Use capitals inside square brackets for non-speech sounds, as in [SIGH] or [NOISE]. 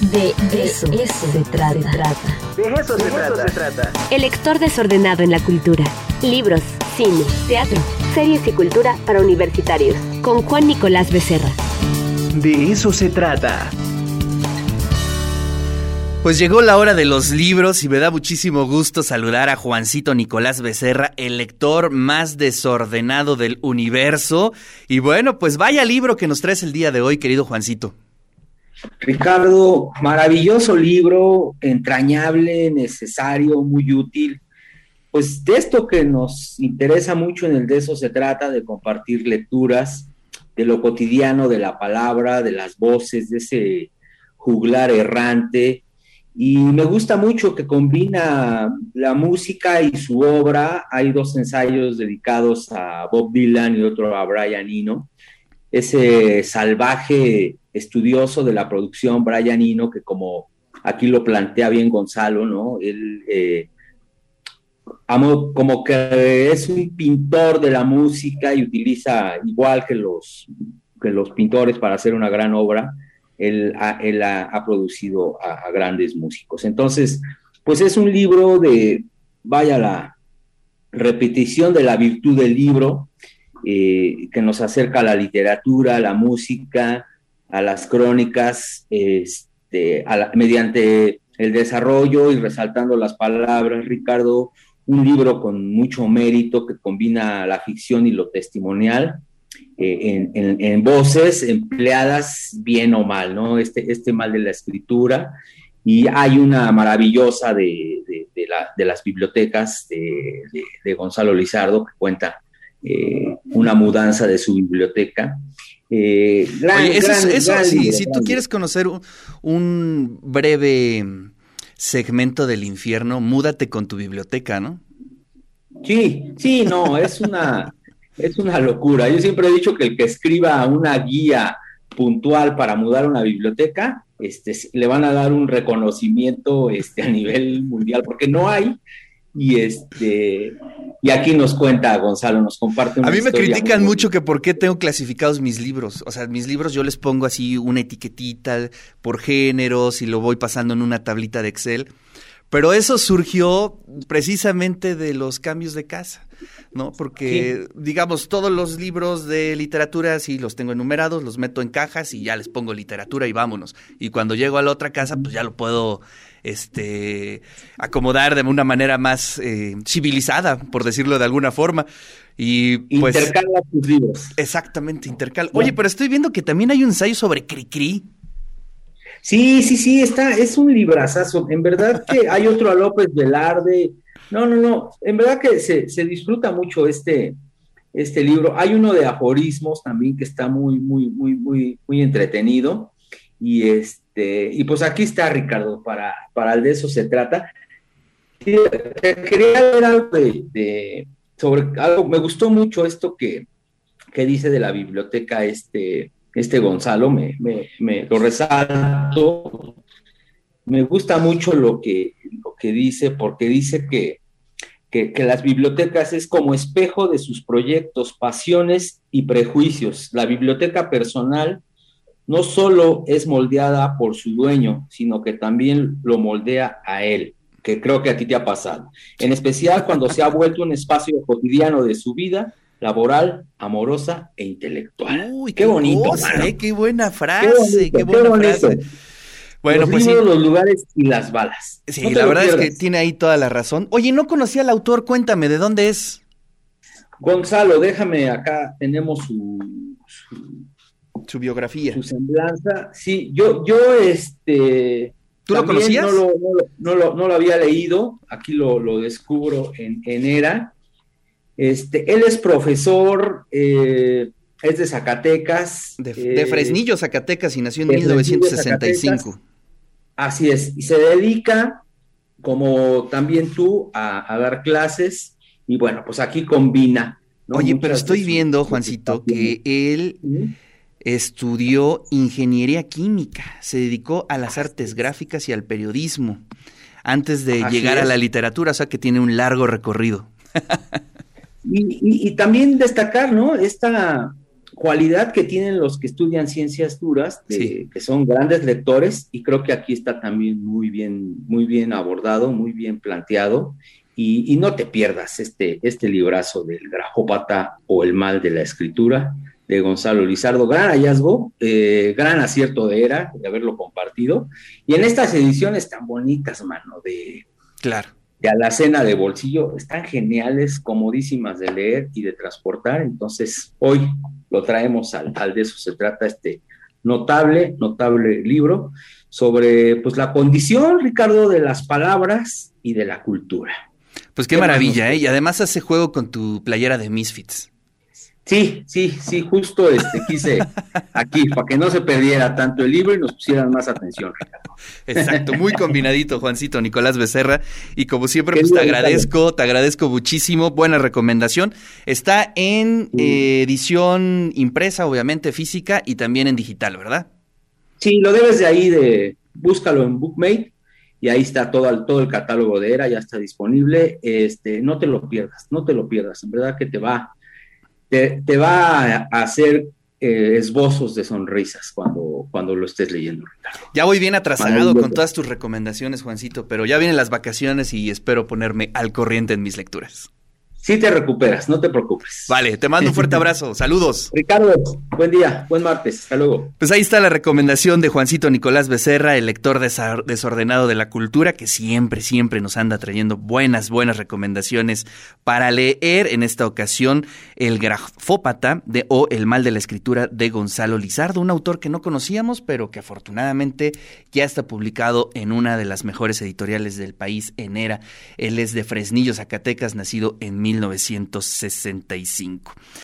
De eso, se, trata. De eso, se, trata. se trata. El lector desordenado en la cultura. Libros, cine, teatro, series y cultura para universitarios. Con Juan Nicolás Becerra. De eso se trata. Pues llegó la hora de los libros y me da muchísimo gusto saludar a Juancito Nicolás Becerra, el lector más desordenado del universo. Y bueno, pues vaya libro que nos traes el día de hoy, querido Juancito. Ricardo, maravilloso libro, entrañable, necesario, muy útil. Pues de esto que nos interesa mucho en el de eso se trata, de compartir lecturas, de lo cotidiano, de la palabra, de las voces, de ese juglar errante. Y me gusta mucho que combina la música y su obra. Hay dos ensayos dedicados a Bob Dylan y otro a Brian Eno. Ese salvaje estudioso de la producción, Brian Eno, que como aquí lo plantea bien Gonzalo, ¿no? Él eh, como que es un pintor de la música y utiliza igual que los, que los pintores para hacer una gran obra, él, ha, producido a, grandes músicos. Entonces, pues es un libro de, vaya la repetición de la virtud del libro, eh, que nos acerca a la literatura, a la música, a las crónicas, este, mediante el desarrollo y resaltando las palabras, Ricardo, un libro con mucho mérito que combina la ficción y lo testimonial eh, en, voces empleadas bien o mal, ¿no? Este, este mal de la escritura. Y hay una maravillosa de, las bibliotecas de, Gonzalo Lizardo que cuenta eh, una mudanza de su biblioteca eh, eso, si, tú quieres conocer un, breve segmento del infierno, múdate con tu biblioteca, ¿no? Sí, sí, no, es una, [LAUGHS] es una locura. Yo siempre he dicho que el que escriba una guía puntual para mudar una biblioteca, este, le van a dar un reconocimiento este, a nivel mundial, porque no hay, y este y aquí nos cuenta Gonzalo, nos comparte A mí me critican mucho que por qué tengo clasificados mis libros. O sea, mis libros yo les pongo así una etiquetita por géneros y lo voy pasando en una tablita de Excel. Pero eso surgió precisamente de los cambios de casa, ¿no? Porque, digamos, todos los libros de literatura, sí, los tengo enumerados, los meto en cajas y ya les pongo literatura y vámonos. Y cuando llego a la otra casa, pues ya lo puedo este, acomodar de una manera más eh, civilizada, por decirlo de alguna forma. Y pues, intercala tus libros. Exactamente, intercala. Oye, pero estoy viendo que también hay un ensayo sobre Cricri. Sí, sí, sí, está, es un librazazo. En verdad que [LAUGHS] hay otro a López Velarde. No, no, no. En verdad que se, se disfruta mucho este, este libro. Hay uno de aforismos también que está muy, muy, muy, muy, muy entretenido. Y este este, y pues aquí está Ricardo, para, para de eso se trata. Quería ver algo de, sobre algo, me gustó mucho esto que, dice de la biblioteca este, este Gonzalo, me, lo resalto. Me gusta mucho lo que, lo que dice, porque dice que, que, que, las bibliotecas es como espejo de sus proyectos, pasiones y prejuicios. La biblioteca personal no solo es moldeada por su dueño, sino que también lo moldea a él, que creo que a ti te ha pasado. En especial cuando se ha vuelto un espacio cotidiano de su vida laboral, amorosa e intelectual. Uy, qué, bonito. ¿eh? Qué buena frase, qué, buena frase. Bueno, pues sí. los lugares y las balas. Sí, la verdad es que tiene ahí toda la razón. Oye, no conocía al autor, cuéntame, ¿de dónde es? Gonzalo, déjame acá, tenemos su su biografía. Su semblanza. Sí, yo, yo este. ¿Tú lo conocías? No lo, no, lo, no lo, había leído, aquí lo, lo descubro en, en, ERA. Este, él es profesor, eh, es de Zacatecas. De, eh, Fresnillo, Zacatecas, y nació en 1965. Así es, y se dedica, como también tú, a, dar clases, y bueno, pues aquí combina. Oye, pero estoy viendo, Juancito, que él Estudió ingeniería química, se dedicó a las artes gráficas y al periodismo antes de llegar a la literatura, o sea que tiene un largo recorrido. y, también destacar, ¿no? Esta, cualidad que tienen los que estudian ciencias duras, que son grandes lectores, y creo que aquí está también muy bien, muy bien abordado, muy bien planteado, y, no te pierdas este, este librazo del grajópata o el mal de la escritura de Gonzalo Lizardo. Gran hallazgo, eh, gran acierto de era, de haberlo compartido. Y en estas ediciones tan bonitas, mano, de, claro. de Alacena de Bolsillo, están geniales, comodísimas de leer y de transportar. Entonces, hoy lo traemos al, al de eso se trata este notable, notable libro sobre pues la condición, Ricardo, de las palabras y de la cultura. Pues qué, maravilla, ¿eh? Y además hace juego con tu playera de Misfits. Sí, sí, sí, justo este quise aquí, para que no se perdiera tanto el libro y nos pusieran más atención, Ricardo. Exacto, muy combinadito, Juancito, Nicolás Becerra. Y como siempre, pues te agradezco, te agradezco muchísimo. Buena recomendación. Está en eh, edición impresa, obviamente, física y también en digital, ¿verdad? Sí, lo debes de ahí de, búscalo en Bookmate y ahí está todo el, todo el catálogo de ERA, ya está disponible. Este, no te lo pierdas, no te lo pierdas, en verdad que te va, te, te va a hacer eh, esbozos de sonrisas cuando, cuando lo estés leyendo, Ricardo. Ya voy bien atrasado con todas tus recomendaciones, Juancito, pero ya vienen las vacaciones y espero ponerme al corriente en mis lecturas. Sí te recuperas, no te preocupes. Vale, te mando un fuerte abrazo. Saludos. Ricardo, buen día, buen martes. Hasta luego. Pues ahí está la recomendación de Juancito Nicolás Becerra, el lector desordenado de la cultura, que siempre, siempre nos anda trayendo buenas, buenas recomendaciones para leer. En esta ocasión, El Grafópata de, o El Mal de la Escritura de Gonzalo Lizardo, un autor que no conocíamos, pero que afortunadamente ya está publicado en una de las mejores editoriales del país, en ERA. Él es de Fresnillo, Zacatecas, nacido en 1965.